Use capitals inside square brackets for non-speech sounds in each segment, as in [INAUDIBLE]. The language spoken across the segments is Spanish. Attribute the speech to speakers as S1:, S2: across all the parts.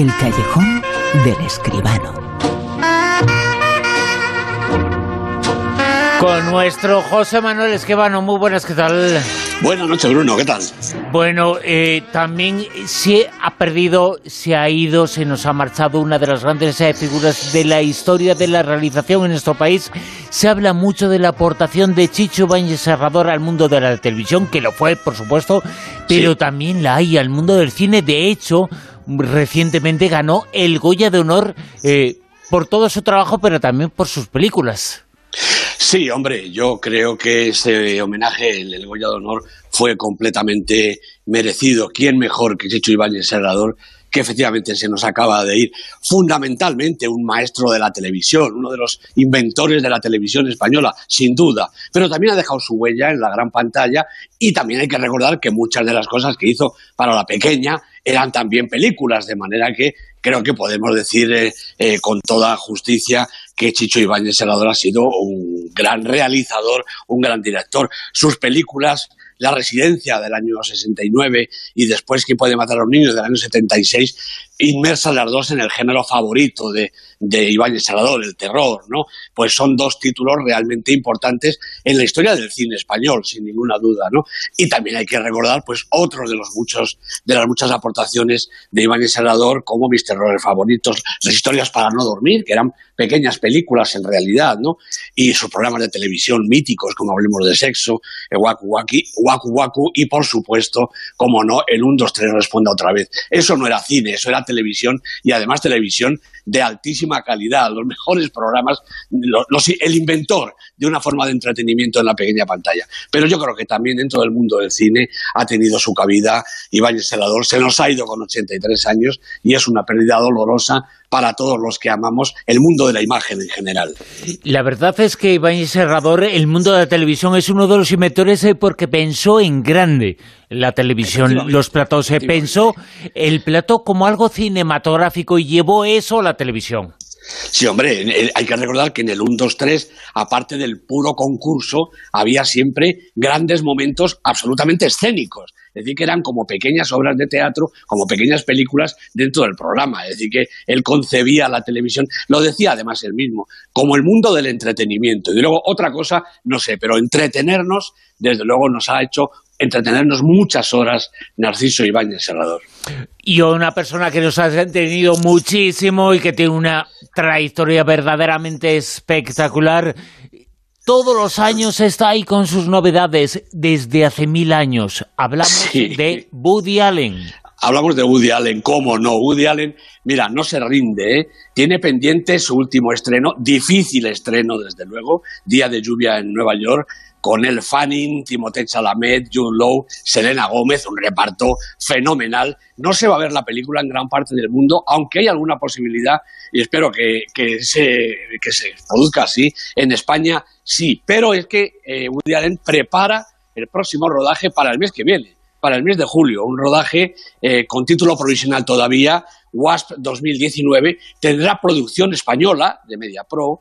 S1: El callejón del escribano.
S2: Con nuestro José Manuel Esquivano. Muy buenas, ¿qué tal?
S3: Buenas noches, Bruno, ¿qué tal?
S2: Bueno, eh, también se ha perdido, se ha ido, se nos ha marchado una de las grandes eh, figuras de la historia de la realización en nuestro país. Se habla mucho de la aportación de Chicho Bañez Serrador al mundo de la televisión, que lo fue, por supuesto, pero también la hay al mundo del cine. De hecho, recientemente ganó el Goya de Honor eh, por todo su trabajo, pero también por sus películas.
S3: Sí, hombre, yo creo que ese homenaje, el, Goya de Honor, fue completamente merecido. ¿Quién mejor que Chicho Ibáñez Serrador? Que efectivamente se nos acaba de ir, fundamentalmente un maestro de la televisión, uno de los inventores de la televisión española, sin duda, pero también ha dejado su huella en la gran pantalla y también hay que recordar que muchas de las cosas que hizo para la pequeña eran también películas, de manera que creo que podemos decir eh, eh, con toda justicia que Chicho Ibáñez Serrador ha sido un gran realizador, un gran director. Sus películas la Residencia del año 69 y después ¿Quién puede matar a un niño del año 76 inmersas las dos en el género favorito de, de Ibáñez Salvador, el terror, ¿no? Pues son dos títulos realmente importantes en la historia del cine español, sin ninguna duda, ¿no? Y también hay que recordar, pues, otros de los muchos, de las muchas aportaciones de Ibáñez Salvador, como mis terrores favoritos, las historias para no dormir, que eran pequeñas películas en realidad, ¿no? Y sus programas de televisión míticos, como Hablemos de Sexo, el Waku Waku Waku, y por supuesto, como no, el 1, 2, 3 responda otra vez. Eso no era cine, eso era televisión y además televisión de altísima calidad, los mejores programas, el inventor de una forma de entretenimiento en la pequeña pantalla. Pero yo creo que también dentro del mundo del cine ha tenido su cabida Ibáñez Celador, se nos ha ido con 83 años y es una pérdida dolorosa para todos los que amamos el mundo de la imagen en general.
S2: La verdad es que Ibáñez Serrador, el mundo de la televisión, es uno de los inventores eh, porque pensó en grande la televisión, los platos. Se pensó el plato como algo cinematográfico y llevó eso a la televisión.
S3: Sí, hombre, hay que recordar que en el 1, 2, 3, aparte del puro concurso, había siempre grandes momentos absolutamente escénicos. Es decir, que eran como pequeñas obras de teatro, como pequeñas películas dentro del programa. Es decir, que él concebía la televisión, lo decía además él mismo, como el mundo del entretenimiento. Y luego otra cosa, no sé, pero entretenernos, desde luego, nos ha hecho entretenernos muchas horas Narciso Ibáñez Serrador.
S2: Y una persona que nos ha entretenido muchísimo y que tiene una trayectoria verdaderamente espectacular. Todos los años está ahí con sus novedades desde hace mil años. Hablamos de Woody Allen.
S3: Hablamos de Woody Allen, ¿cómo no? Woody Allen, mira, no se rinde, ¿eh? tiene pendiente su último estreno, difícil estreno desde luego, Día de lluvia en Nueva York, con El Fanning, Timothée Chalamet, Jude Law, Selena Gómez, un reparto fenomenal. No se va a ver la película en gran parte del mundo, aunque hay alguna posibilidad, y espero que, se, se produzca así, en España sí, pero es que eh, Woody Allen prepara el próximo rodaje para el mes que viene, para el mes de julio, un rodaje eh, con título provisional todavía, WASP 2019, tendrá producción española de Media Pro,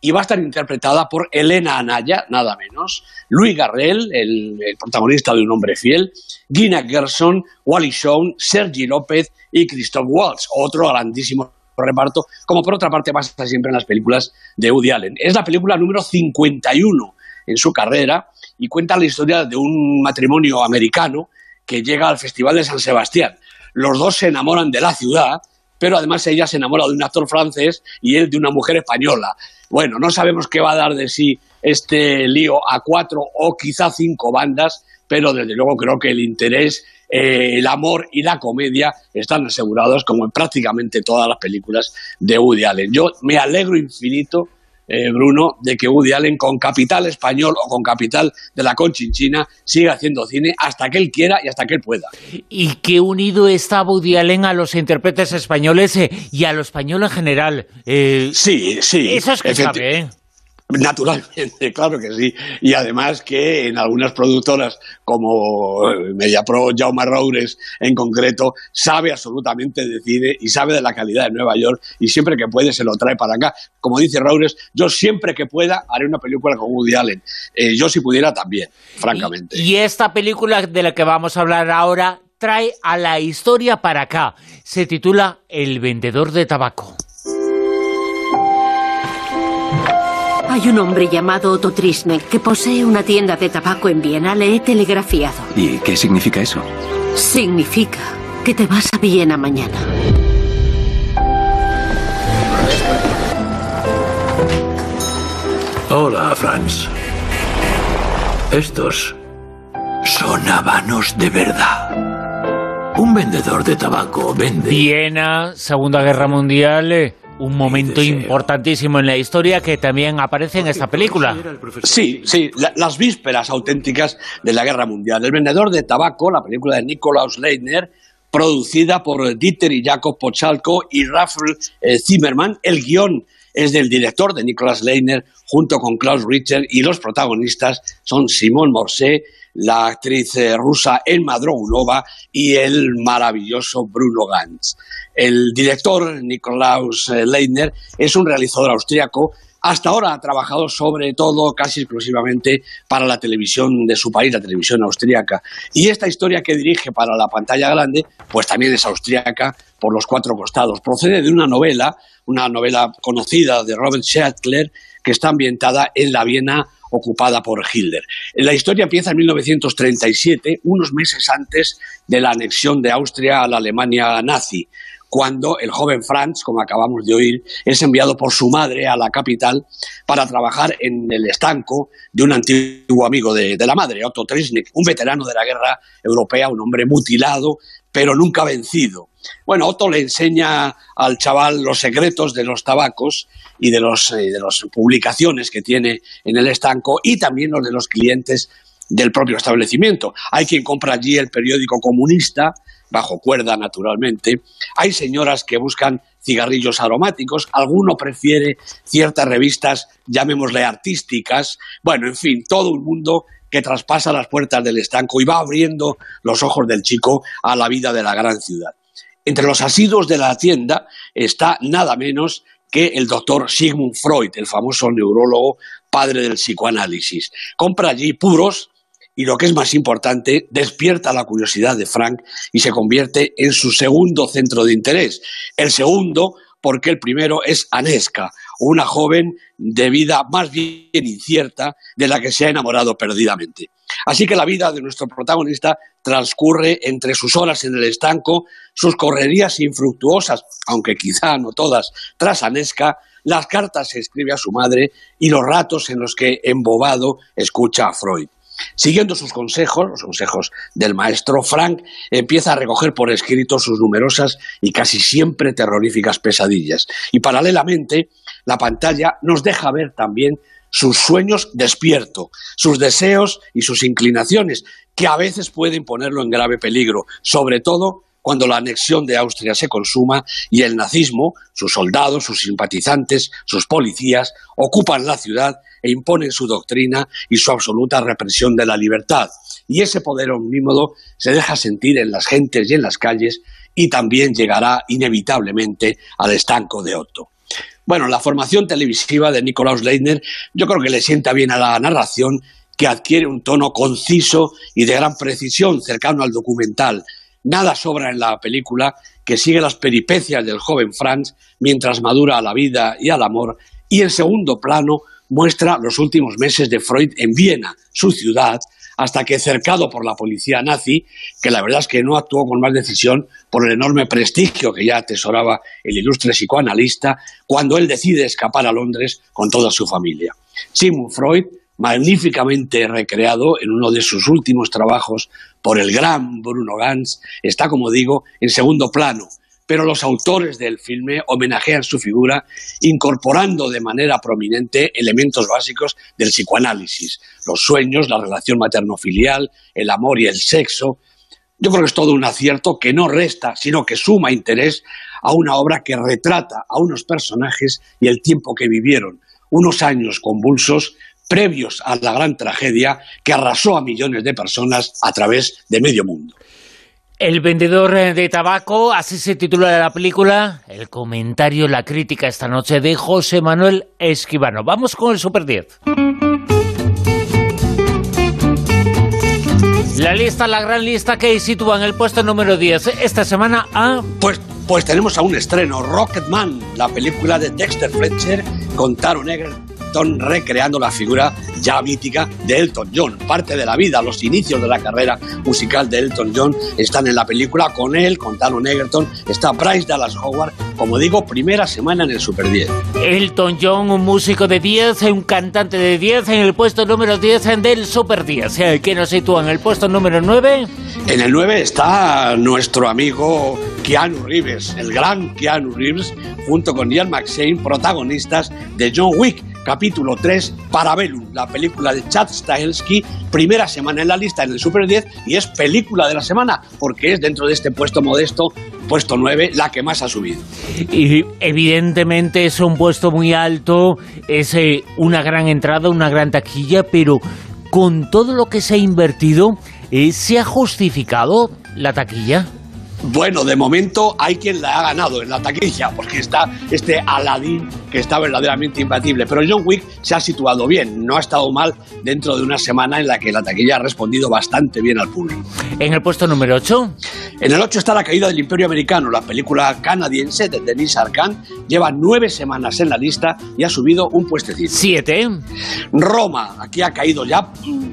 S3: y va a estar interpretada por Elena Anaya, nada menos, Luis Garrel, el, protagonista de Un hombre fiel, Gina Gerson, Wally Shawn, Sergi López y Christoph Waltz, otro grandísimo reparto, como por otra parte pasa siempre en las películas de Woody Allen. Es la película número 51 en su carrera y cuenta la historia de un matrimonio americano que llega al Festival de San Sebastián. Los dos se enamoran de la ciudad, pero además ella se enamora de un actor francés y él de una mujer española. Bueno, no sabemos qué va a dar de sí este lío a cuatro o quizá cinco bandas, pero desde luego creo que el interés, eh, el amor y la comedia están asegurados como en prácticamente todas las películas de Woody Allen. Yo me alegro infinito eh, Bruno, de que Woody Allen con capital español o con capital de la Conchinchina siga haciendo cine hasta que él quiera y hasta que él pueda.
S2: Y qué unido está Woody Allen a los intérpretes españoles eh, y a lo español en general.
S3: Eh, sí, sí.
S2: Eso es que sabe, ¿eh?
S3: Naturalmente, [LAUGHS] claro que sí. Y además que en algunas productoras como MediaPro, Jaume Roures en concreto, sabe absolutamente de cine y sabe de la calidad de Nueva York y siempre que puede se lo trae para acá. Como dice Roures, yo siempre que pueda haré una película con Woody Allen. Eh, yo si pudiera también, francamente.
S2: y esta película de la que vamos a hablar ahora trae a la historia para acá. Se titula El vendedor de tabaco.
S4: Hay un hombre llamado Otto Trisnek que posee una tienda de tabaco en Viena. Le he telegrafiado.
S5: ¿Y qué significa eso?
S4: Significa que te vas a Viena mañana.
S6: Hola, Franz. Estos son habanos de verdad. Un vendedor de tabaco vende.
S2: Viena, Segunda Guerra Mundial. eh, un momento importantísimo en la historia que también aparece en esta película.
S3: Sí, sí, la- las vísperas auténticas de la Guerra Mundial. El vendedor de tabaco, la película de Nikolaus Leitner, producida por Dieter y Jakob Pochalko y Rafael eh, Zimmerman. El guion es del director de Nicolas Leitner junto con Klaus Richter y los protagonistas son Simón Morset, la actriz eh, rusa Elma Drogunova y el maravilloso Bruno Gantz. El director, Nikolaus eh, Leitner, es un realizador austriaco hasta ahora ha trabajado sobre todo, casi exclusivamente, para la televisión de su país, la televisión austríaca. Y esta historia que dirige para la pantalla grande, pues también es austríaca por los cuatro costados. Procede de una novela, una novela conocida de Robert Schattler, que está ambientada en la Viena ocupada por Hitler. La historia empieza en 1937, unos meses antes de la anexión de Austria a la Alemania nazi cuando el joven Franz, como acabamos de oír, es enviado por su madre a la capital para trabajar en el estanco de un antiguo amigo de, la madre, Otto Trisnik, un veterano de la guerra europea, un hombre mutilado, pero nunca vencido. Bueno, Otto le enseña al chaval los secretos de los tabacos y de, los, eh, de las publicaciones que tiene en el estanco y también los de los clientes del propio establecimiento. Hay quien compra allí el periódico comunista, bajo cuerda naturalmente. Hay señoras que buscan cigarrillos aromáticos, alguno prefiere ciertas revistas, llamémosle artísticas. Bueno, en fin, todo un mundo que traspasa las puertas del estanco y va abriendo los ojos del chico a la vida de la gran ciudad. Entre los asiduos de la tienda está nada menos que el doctor Sigmund Freud, el famoso neurólogo padre del psicoanálisis. Compra allí puros y lo que es más importante, despierta la curiosidad de Frank y se convierte en su segundo centro de interés. El segundo, porque el primero es Aneska, una joven de vida más bien incierta de la que se ha enamorado perdidamente. Así que la vida de nuestro protagonista transcurre entre sus horas en el estanco, sus correrías infructuosas, aunque quizá no todas, tras Aneska, las cartas que escribe a su madre y los ratos en los que, embobado, escucha a Freud. Siguiendo sus consejos, los consejos del maestro Frank, empieza a recoger por escrito sus numerosas y casi siempre terroríficas pesadillas. Y paralelamente, la pantalla nos deja ver también sus sueños despierto, sus deseos y sus inclinaciones, que a veces pueden ponerlo en grave peligro, sobre todo cuando la anexión de Austria se consuma y el nazismo, sus soldados, sus simpatizantes, sus policías, ocupan la ciudad e imponen su doctrina y su absoluta represión de la libertad. Y ese poder omnímodo se deja sentir en las gentes y en las calles y también llegará inevitablemente al estanco de Otto. Bueno, la formación televisiva de Nikolaus Leitner yo creo que le sienta bien a la narración que adquiere un tono conciso y de gran precisión cercano al documental. Nada sobra en la película que sigue las peripecias del joven Franz mientras madura a la vida y al amor y en segundo plano muestra los últimos meses de Freud en Viena, su ciudad, hasta que cercado por la policía nazi, que la verdad es que no actuó con más decisión por el enorme prestigio que ya atesoraba el ilustre psicoanalista, cuando él decide escapar a Londres con toda su familia. Sigmund Freud, magníficamente recreado en uno de sus últimos trabajos por el gran Bruno Ganz, está, como digo, en segundo plano, pero los autores del filme homenajean su figura incorporando de manera prominente elementos básicos del psicoanálisis, los sueños, la relación materno-filial, el amor y el sexo. Yo creo que es todo un acierto que no resta, sino que suma interés a una obra que retrata a unos personajes y el tiempo que vivieron, unos años convulsos previos a la gran tragedia que arrasó a millones de personas a través de medio mundo.
S2: El vendedor de tabaco, así se titula la película. El comentario, la crítica esta noche de José Manuel Esquivano. Vamos con el Super 10. La lista, la gran lista que sitúa en el puesto número 10 esta semana a...
S3: Pues, pues tenemos a un estreno, Rocketman, la película de Dexter Fletcher con Taron Egerton recreando la figura ya mítica de Elton John. Parte de la vida, los inicios de la carrera musical de Elton John están en la película con él, con Taron Egerton, está Bryce Dallas Howard, como digo, primera semana en el Super 10.
S2: Elton John, un músico de 10, un cantante de 10 en el puesto número 10 del Super 10. Eh, ¿Quién nos sitúa en el puesto número 9?
S3: En el 9 está nuestro amigo Keanu Reeves, el gran Keanu Reeves, junto con Ian McShane, protagonistas de John Wick capítulo 3, Parabellum, la película de Chad Stahelski, primera semana en la lista en el Super 10 y es película de la semana, porque es dentro de este puesto modesto, puesto 9, la que más ha subido.
S2: Y evidentemente es un puesto muy alto, es eh, una gran entrada, una gran taquilla, pero con todo lo que se ha invertido, eh, ¿se ha justificado la taquilla?
S3: Bueno, de momento hay quien la ha ganado en la taquilla, porque está este Aladdin que está verdaderamente imbatible. Pero John Wick se ha situado bien, no ha estado mal dentro de una semana en la que la taquilla ha respondido bastante bien al público.
S2: ¿En el puesto número 8?
S3: En el 8 está La caída del Imperio Americano, la película canadiense de Denis Arcand. Lleva nueve semanas en la lista y ha subido un puestecito.
S2: Siete.
S3: Roma, aquí ha caído ya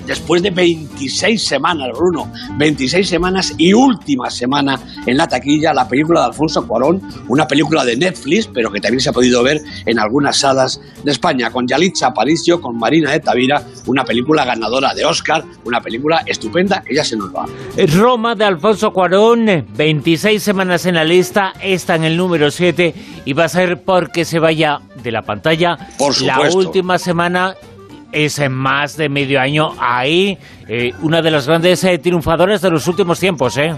S3: después de 26 semanas, Bruno. 26 semanas y última semana en la taquilla, la película de Alfonso Cuarón, una película de Netflix, pero que también se ha podido ver en algunas salas de España, con Yalitza Aparicio, con Marina de Tavira, una película ganadora de Oscar, una película estupenda que ya se nos va.
S2: Roma de Alfonso Cuarón 26 semanas en la lista, está en el número 7 y va a ser porque se vaya de la pantalla.
S3: Por
S2: La última semana es en más de medio año ahí, eh, una de las grandes eh, triunfadoras de los últimos tiempos, ¿eh?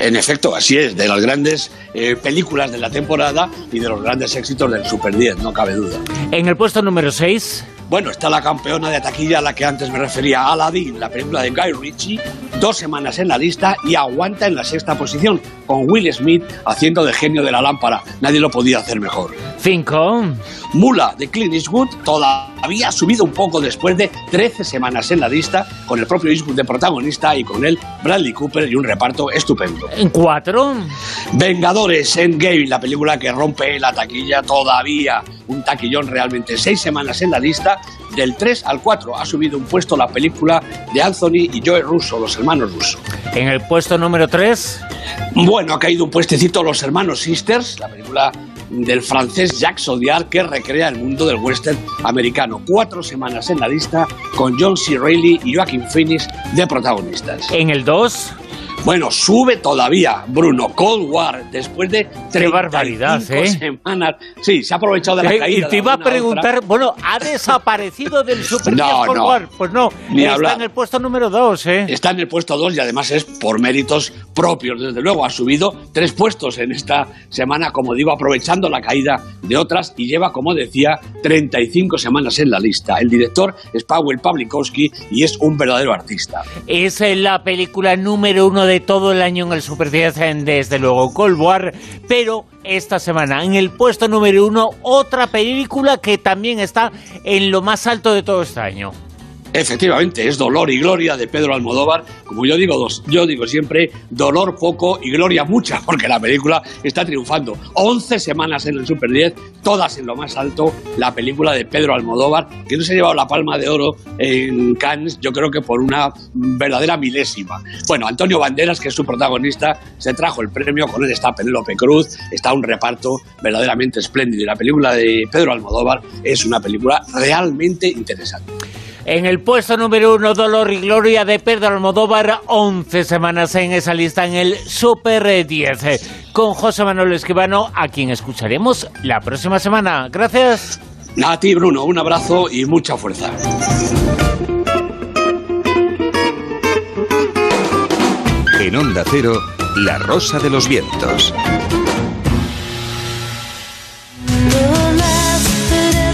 S3: En efecto, así es, de las grandes eh, películas de la temporada y de los grandes éxitos del Super 10, no cabe duda.
S2: En el puesto número 6...
S3: Bueno, está la campeona de taquilla a la que antes me refería, Aladdin, la película de Guy Ritchie, dos semanas en la lista y aguanta en la sexta posición, con Will Smith haciendo de genio de la lámpara. Nadie lo podía hacer mejor.
S2: Cinco.
S3: Mula de Clint Eastwood todavía ha subido un poco después de 13 semanas en la lista, con el propio Eastwood de protagonista y con él Bradley Cooper y un reparto estupendo.
S2: En cuatro.
S3: Vengadores Endgame, la película que rompe la taquilla todavía. Un taquillón realmente. Seis semanas en la lista, del 3 al 4 ha subido un puesto la película de Anthony y Joe Russo, los hermanos Russo.
S2: En el puesto número 3.
S3: Bueno, ha caído un puestecito Los Hermanos Sisters, la película del francés Jacques Audiard que recrea el mundo del western americano. Cuatro semanas en la lista con John C. Reilly y Joaquin Phoenix de protagonistas.
S2: En el 2.
S3: Bueno, sube todavía Bruno Cold War después de tres
S2: barbaridad, ¿eh?
S3: semanas. Sí, se ha aprovechado de la caída.
S2: Y te iba a preguntar, bueno, ¿ha [LAUGHS] desaparecido del Super
S3: no,
S2: Cold
S3: no.
S2: War? Pues no,
S3: Ni
S2: está
S3: hablar.
S2: en el puesto número 2, ¿eh?
S3: Está en el puesto 2 y además es por méritos propios, desde luego. Ha subido tres puestos en esta semana, como digo, aprovechando la caída de otras y lleva, como decía, 35 semanas en la lista. El director es Paweł Pawlikowski y es un verdadero artista.
S2: Es eh, la película número uno de todo el año en el Super 10, en, desde luego, Cold War, pero esta semana en el puesto número uno, otra película que también está en lo más alto de todo este año.
S3: Efectivamente, es Dolor y Gloria de Pedro Almodóvar. Como yo digo, dos- yo digo siempre, dolor poco y gloria mucha, porque la película está triunfando. 11 semanas en el Super 10, todas en lo más alto, la película de Pedro Almodóvar, que no se ha llevado la palma de oro en Cannes, yo creo que por una verdadera milésima. Bueno, Antonio Banderas, que es su protagonista, se trajo el premio, con él está Penélope Cruz, está un reparto verdaderamente espléndido. Y la película de Pedro Almodóvar es una película realmente interesante.
S2: En el puesto número uno, Dolor y Gloria de Pedro Almodóvar, 11 semanas en esa lista en el Super 10, eh, con José Manuel Esquivano, a quien escucharemos la próxima semana. Gracias.
S3: A ti, Bruno, un abrazo y mucha fuerza.
S5: En Onda Cero, La Rosa de los Vientos.